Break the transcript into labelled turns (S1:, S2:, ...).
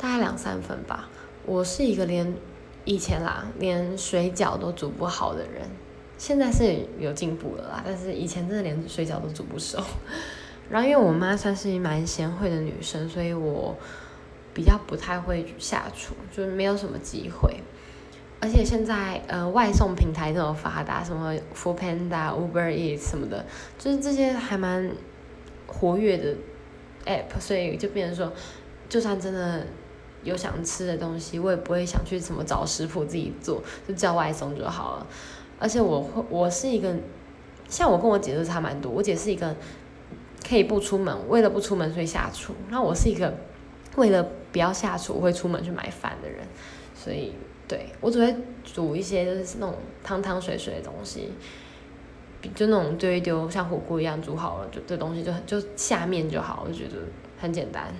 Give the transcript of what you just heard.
S1: 大概两三分吧。我是一个连以前啦，连水饺都煮不好的人，现在是有进步了啦，但是以前真的连水饺都煮不熟。然后因为我妈算是蛮贤惠的女生，所以我比较不太会下厨，就是没有什么机会。而且现在呃外送平台这么发达，什么 f o o Panda、Uber Eats 什么的，就是这些还蛮活跃的 app，所以就变成说，就算真的有想吃的东西，我也不会想去什么找食谱自己做，就叫外送就好了。而且我会，我是一个，像我跟我姐就差蛮多，我姐是一个可以不出门，为了不出门所以下厨，那我是一个为了不要下厨会出门去买饭的人，所以。对我只会煮一些就是那种汤汤水水的东西，就那种丢一丢像火锅一样煮好了，就这东西就很就下面就好，我觉得很简单。